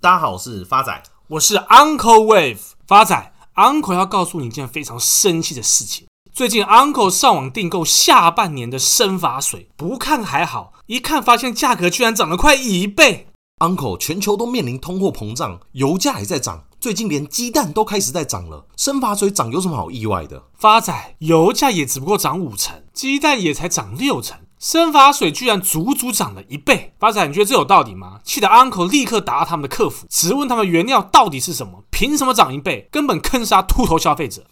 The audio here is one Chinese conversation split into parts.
大家好，我是发仔，我是 Uncle Wave。发仔，Uncle 要告诉你一件非常生气的事情。最近 Uncle 上网订购下半年的生发水，不看还好，一看发现价格居然涨了快一倍。Uncle，全球都面临通货膨胀，油价也在涨，最近连鸡蛋都开始在涨了。生发水涨有什么好意外的？发仔，油价也只不过涨五成，鸡蛋也才涨六成。生发水居然足足涨了一倍，发仔，你觉得这有道理吗？气得 Uncle 立刻打了他们的客服，质问他们原料到底是什么，凭什么涨一倍？根本坑杀秃头消费者。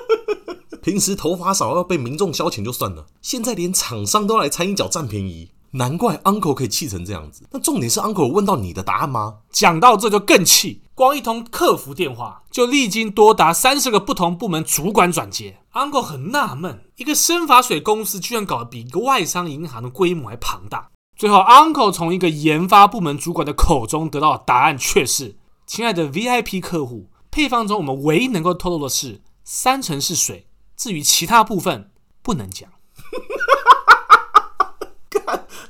平时头发少要被民众消遣就算了，现在连厂商都来掺一脚占便宜，难怪 Uncle 可以气成这样子。那重点是 Uncle 问到你的答案吗？讲到这就更气。光一通客服电话就历经多达三十个不同部门主管转接，Uncle 很纳闷，一个生发水公司居然搞得比一个外商银行的规模还庞大。最后，Uncle 从一个研发部门主管的口中得到的答案却是：亲爱的 VIP 客户，配方中我们唯一能够透露的是三成是水，至于其他部分不能讲。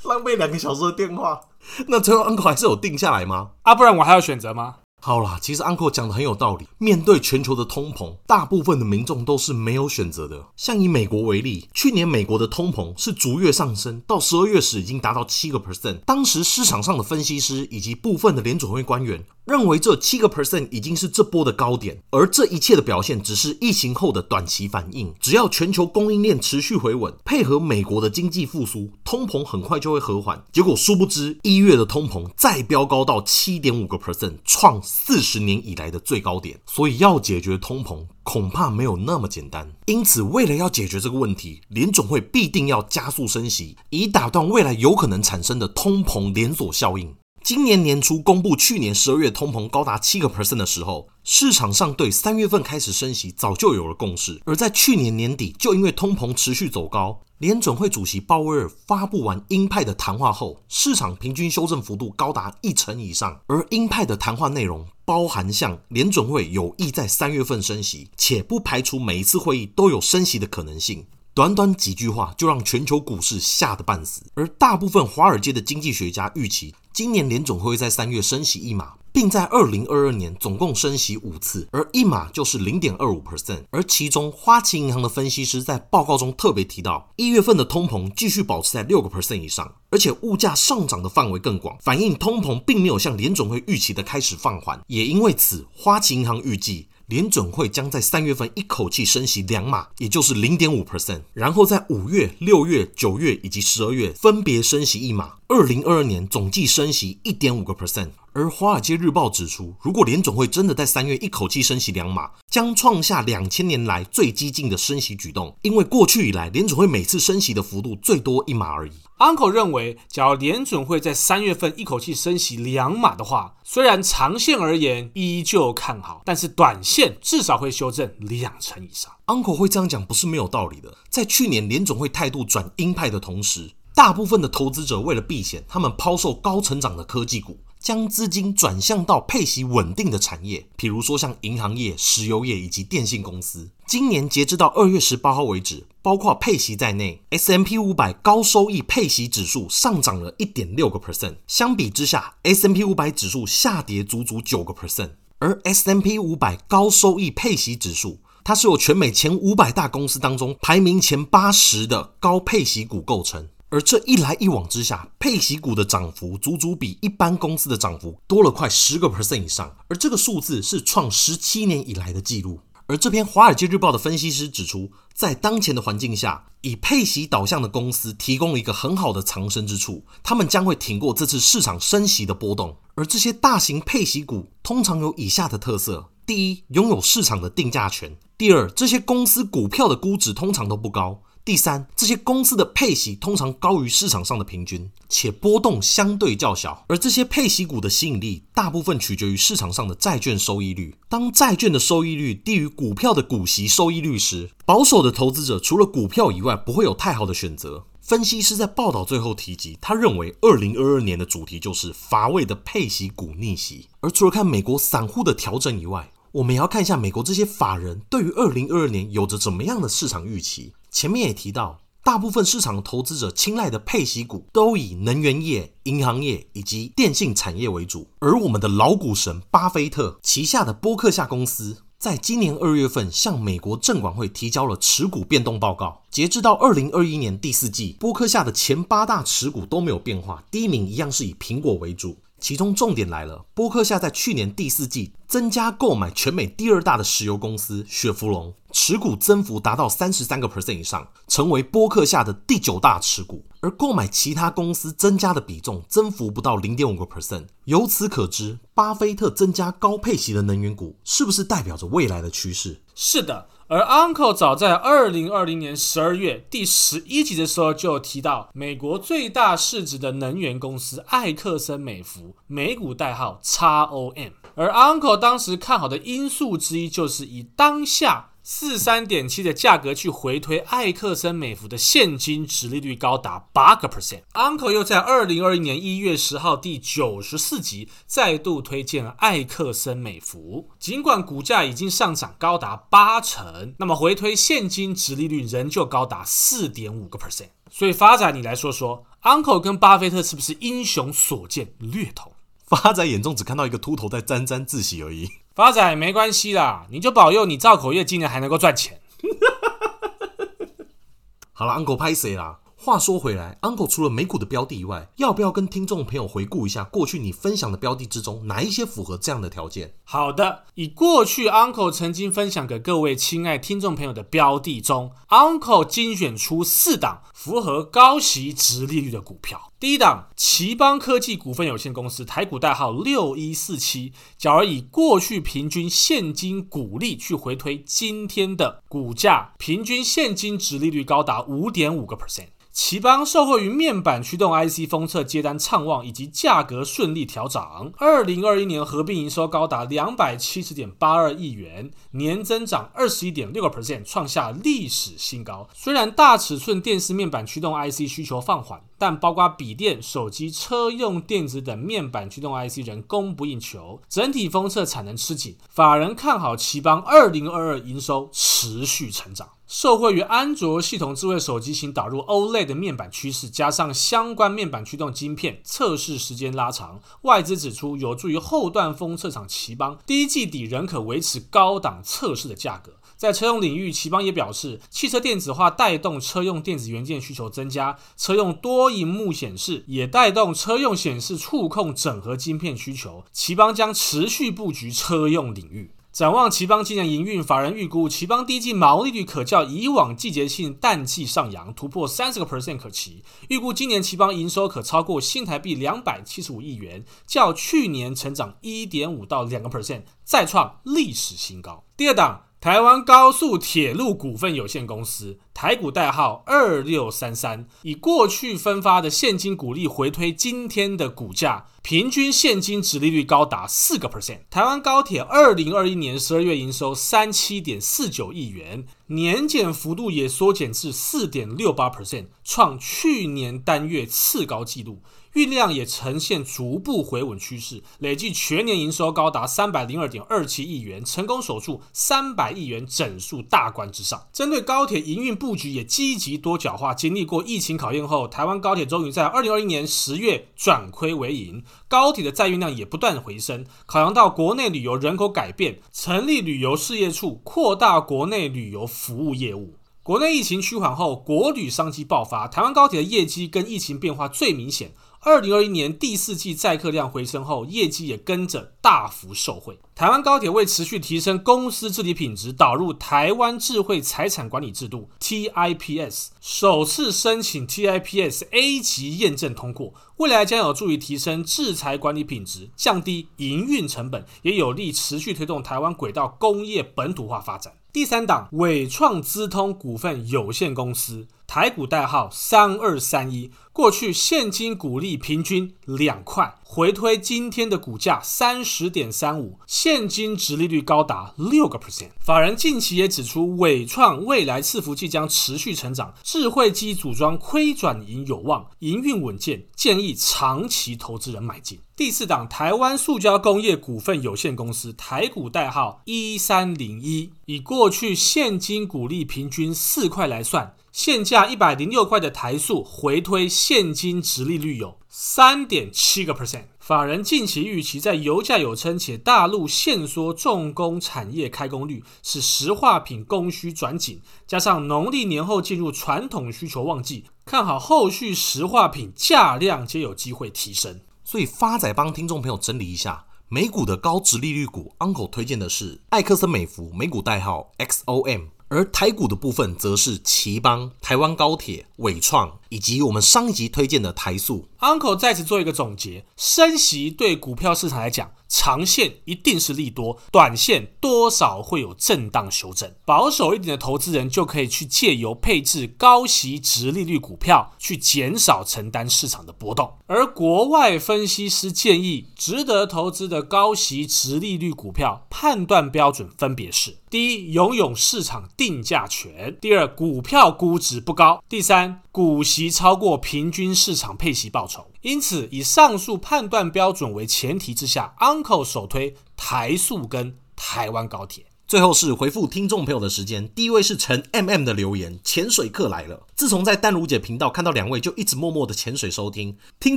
浪费两个小时的电话，那最后 Uncle 还是有定下来吗？啊，不然我还要选择吗？好啦，其实 Uncle 讲的很有道理。面对全球的通膨，大部分的民众都是没有选择的。像以美国为例，去年美国的通膨是逐月上升，到十二月时已经达到七个 percent。当时市场上的分析师以及部分的联准会官员认为，这七个 percent 已经是这波的高点，而这一切的表现只是疫情后的短期反应。只要全球供应链持续回稳，配合美国的经济复苏，通膨很快就会和缓。结果殊不知，一月的通膨再飙高到七点五个 percent，创四十年以来的最高点，所以要解决通膨恐怕没有那么简单。因此，为了要解决这个问题，联准会必定要加速升息，以打断未来有可能产生的通膨连锁效应。今年年初公布去年十二月通膨高达七个 percent 的时候，市场上对三月份开始升息早就有了共识。而在去年年底，就因为通膨持续走高，联准会主席鲍威尔发布完鹰派的谈话后，市场平均修正幅度高达一成以上。而鹰派的谈话内容包含像联准会有意在三月份升息，且不排除每一次会议都有升息的可能性。短短几句话就让全球股市吓得半死。而大部分华尔街的经济学家预期，今年联准会在三月升息一码，并在二零二二年总共升息五次，而一码就是零点二五 percent。而其中，花旗银行的分析师在报告中特别提到，一月份的通膨继续保持在六个 percent 以上，而且物价上涨的范围更广，反映通膨并没有像联准会预期的开始放缓。也因为此，花旗银行预计。联准会将在三月份一口气升息两码，也就是零点五 percent，然后在五月、六月、九月以及十二月分别升息一码，二零二二年总计升息一点五个 percent。而《华尔街日报》指出，如果联总会真的在三月一口气升息两码，将创下两千年来最激进的升息举动。因为过去以来，联总会每次升息的幅度最多一码而已。Uncle 认为，假如联准会在三月份一口气升息两码的话，虽然长线而言依旧看好，但是短线至少会修正两成以上。Uncle 会这样讲不是没有道理的。在去年联总会态度转鹰派的同时，大部分的投资者为了避险，他们抛售高成长的科技股。将资金转向到配息稳定的产业，比如说像银行业、石油业以及电信公司。今年截至到二月十八号为止，包括配息在内，S M P 五百高收益配息指数上涨了一点六个 percent。相比之下，S M P 五百指数下跌足足九个 percent。而 S M P 五百高收益配息指数，它是由全美前五百大公司当中排名前八十的高配息股构成。而这一来一往之下，配息股的涨幅足足比一般公司的涨幅多了快十个 percent 以上，而这个数字是创十七年以来的记录。而这篇《华尔街日报》的分析师指出，在当前的环境下，以配息导向的公司提供了一个很好的藏身之处，他们将会挺过这次市场升息的波动。而这些大型配息股通常有以下的特色：第一，拥有市场的定价权；第二，这些公司股票的估值通常都不高。第三，这些公司的配息通常高于市场上的平均，且波动相对较小。而这些配息股的吸引力，大部分取决于市场上的债券收益率。当债券的收益率低于股票的股息收益率时，保守的投资者除了股票以外，不会有太好的选择。分析师在报道最后提及，他认为二零二二年的主题就是乏味的配息股逆袭。而除了看美国散户的调整以外，我们也要看一下美国这些法人对于二零二二年有着怎么样的市场预期。前面也提到，大部分市场投资者青睐的配息股都以能源业、银行业以及电信产业为主。而我们的老股神巴菲特旗下的波克夏公司，在今年二月份向美国证管会提交了持股变动报告。截至到二零二一年第四季，波克夏的前八大持股都没有变化，第一名一样是以苹果为主。其中重点来了，波克夏在去年第四季增加购买全美第二大的石油公司雪佛龙，持股增幅达到三十三个 percent 以上，成为波克夏的第九大持股。而购买其他公司增加的比重增幅不到零点五个 percent。由此可知，巴菲特增加高配息的能源股，是不是代表着未来的趋势？是的。而 Uncle 早在二零二零年十二月第十一集的时候就提到，美国最大市值的能源公司艾克森美孚，美股代号 XOM。而 Uncle 当时看好的因素之一，就是以当下。四三点七的价格去回推艾克森美孚的现金值利率高达八个 percent。Uncle 又在二零二一年一月十号第九十四集再度推荐了艾克森美孚，尽管股价已经上涨高达八成，那么回推现金值利率仍旧高达四点五个 percent。所以发仔，你来说说，Uncle 跟巴菲特是不是英雄所见略同？发仔眼中只看到一个秃头在沾沾自喜而已。发仔没关系啦，你就保佑你造口业今年还能够赚钱。好了，Uncle 拍谁啦？话说回来，Uncle 除了美股的标的以外，要不要跟听众朋友回顾一下过去你分享的标的之中，哪一些符合这样的条件？好的，以过去 Uncle 曾经分享给各位亲爱听众朋友的标的中，Uncle 精选出四档符合高息值利率的股票。第一档，奇邦科技股份有限公司，台股代号六一四七。假如以过去平均现金股利去回推今天的股价，平均现金值利率高达五点五个 percent。奇邦受惠于面板驱动 IC 封测接单畅旺以及价格顺利调涨，二零二一年合并营收高达两百七十点八二亿元，年增长二十一点六个 percent，创下历史新高。虽然大尺寸电视面板驱动 IC 需求放缓，但包括笔电、手机、车用电子等面板驱动 IC 仍供不应求，整体封测产能吃紧。法人看好奇邦二零二二营收持续成长。受惠于安卓系统智慧手机型导入 OLED 的面板趋势，加上相关面板驱动晶片测试时间拉长，外资指出有助于后段封测厂奇邦第一季底仍可维持高档测试的价格。在车用领域，奇邦也表示，汽车电子化带动车用电子元件需求增加，车用多萤幕显示也带动车用显示触控整合晶片需求，奇邦将持续布局车用领域。展望奇邦今年营运，法人预估奇邦第一季毛利率可较以往季节性淡季上扬，突破三十个 percent 可期。预估今年奇邦营收可超过新台币两百七十五亿元，较去年成长一点五到两个 percent，再创历史新高。第二档。台湾高速铁路股份有限公司，台股代号二六三三，以过去分发的现金股利回推今天的股价，平均现金殖利率高达四个 percent。台湾高铁二零二一年十二月营收三七点四九亿元，年减幅度也缩减至四点六八 percent，创去年单月次高纪录。运量也呈现逐步回稳趋势，累计全年营收高达三百零二点二七亿元，成功守住三百亿元整数大关之上。针对高铁营运布局也积极多角化，经历过疫情考验后，台湾高铁终于在二零二一年十月转亏为盈，高铁的载运量也不断回升。考量到国内旅游人口改变，成立旅游事业处，扩大国内旅游服务业务。国内疫情趋缓后，国旅商机爆发，台湾高铁的业绩跟疫情变化最明显。二零二一年第四季载客量回升后，业绩也跟着大幅受惠。台湾高铁为持续提升公司治理品质，导入台湾智慧财产管理制度 TIPS，首次申请 TIPS A 级验证通过，未来将有助于提升制裁管理品质，降低营运成本，也有利持续推动台湾轨道工业本土化发展。第三档，纬创资通股份有限公司，台股代号三二三一，过去现金股利平均两块，回推今天的股价三十点三五，现金殖利率高达六个 percent。法人近期也指出，伟创未来伺服器将持续成长，智慧机组装亏转盈有望，营运稳健，建议长期投资人买进。第四档，台湾塑胶工业股份有限公司，台股代号一三零一，以过去现金股利平均四块来算。现价一百零六块的台塑回推现金殖利率有三点七个 percent。法人近期预期，在油价有撑且大陆限缩重工产业开工率，使石化品供需转紧，加上农历年后进入传统需求旺季，看好后续石化品价量皆有机会提升。所以发仔帮听众朋友整理一下，美股的高值利率股，Uncle 推荐的是艾克森美孚，美股代号 XOM。而台股的部分则是奇邦、台湾高铁、纬创，以及我们上一集推荐的台塑。Uncle 在此做一个总结：升息对股票市场来讲，长线一定是利多，短线多少会有震荡修正。保守一点的投资人就可以去借由配置高息殖利率股票，去减少承担市场的波动。而国外分析师建议，值得投资的高息殖利率股票，判断标准分别是。第一，拥有市场定价权；第二，股票估值不高；第三，股息超过平均市场配息报酬。因此，以上述判断标准为前提之下，Uncle 首推台塑跟台湾高铁。最后是回复听众朋友的时间，第一位是陈 MM 的留言，潜水客来了。自从在丹如姐频道看到两位，就一直默默的潜水收听。听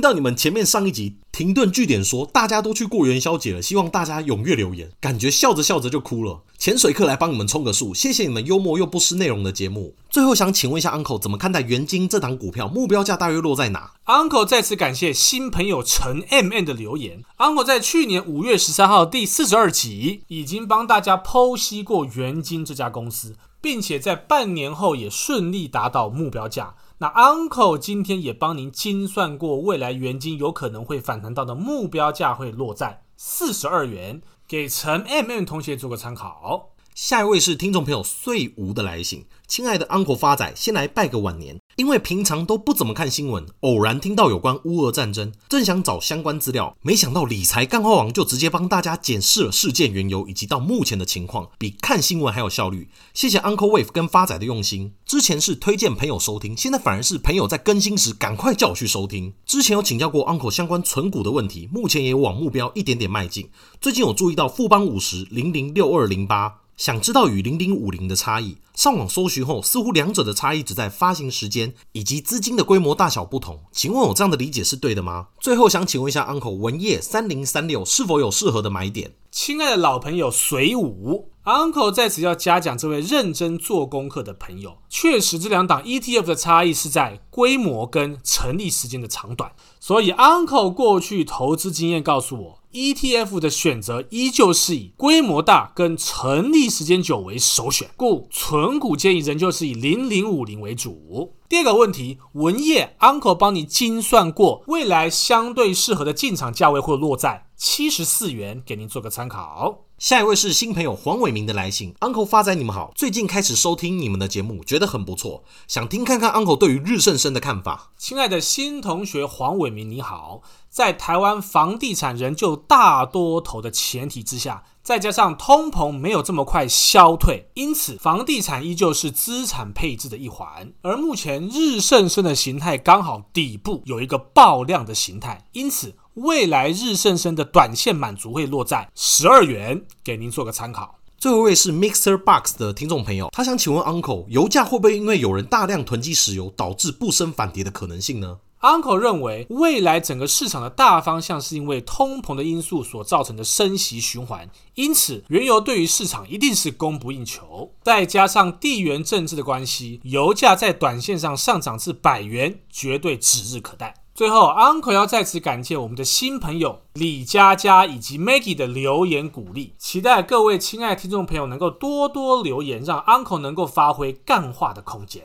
到你们前面上一集停顿句点说大家都去过元宵节了，希望大家踊跃留言，感觉笑着笑着就哭了。潜水客来帮你们充个数，谢谢你们幽默又不失内容的节目。最后想请问一下 Uncle，怎么看待元晶这档股票？目标价大约落在哪？Uncle 再次感谢新朋友陈 MM 的留言。Uncle 在去年五月十三号第四十二集已经帮大家剖析过元晶这家公司，并且在半年后也顺利达到目标价。那 Uncle 今天也帮您精算过未来元晶有可能会反弹到的目标价会落在四十二元。给陈 MM 同学做个参考。下一位是听众朋友岁无的来信，亲爱的 Uncle 发仔，先来拜个晚年。因为平常都不怎么看新闻，偶然听到有关乌俄战争，正想找相关资料，没想到理财干货王就直接帮大家检视了事件缘由以及到目前的情况，比看新闻还有效率。谢谢 Uncle Wave 跟发仔的用心。之前是推荐朋友收听，现在反而是朋友在更新时赶快叫我去收听。之前有请教过 Uncle 相关存股的问题，目前也往目标一点点迈进。最近有注意到富邦五十零零六二零八。想知道与零零五零的差异？上网搜寻后，似乎两者的差异只在发行时间以及资金的规模大小不同。请问我这样的理解是对的吗？最后想请问一下 Uncle 文业三零三六是否有适合的买点？亲爱的老朋友水武，Uncle 在此要嘉奖这位认真做功课的朋友。确实，这两档 ETF 的差异是在规模跟成立时间的长短。所以，Uncle 过去投资经验告诉我。ETF 的选择依旧是以规模大跟成立时间久为首选，故存股建议仍旧是以零零五零为主。第二个问题，文业 Uncle 帮你精算过，未来相对适合的进场价位会落在七十四元，给您做个参考。下一位是新朋友黄伟明的来信，Uncle 发仔你们好，最近开始收听你们的节目，觉得很不错，想听看看 Uncle 对于日盛生的看法。亲爱的新同学黄伟明你好，在台湾房地产仍旧大多头的前提之下，再加上通膨没有这么快消退，因此房地产依旧是资产配置的一环。而目前日盛生的形态刚好底部有一个爆量的形态，因此。未来日盛生的短线满足会落在十二元，给您做个参考。最后一位是 Mixer Box 的听众朋友，他想请问 Uncle，油价会不会因为有人大量囤积石油，导致不升反跌的可能性呢？Uncle 认为，未来整个市场的大方向是因为通膨的因素所造成的升息循环，因此原油对于市场一定是供不应求，再加上地缘政治的关系，油价在短线上上涨至百元，绝对指日可待。最后，Uncle 要再次感谢我们的新朋友李佳佳以及 Maggie 的留言鼓励，期待各位亲爱的听众朋友能够多多留言，让 Uncle 能够发挥干话的空间。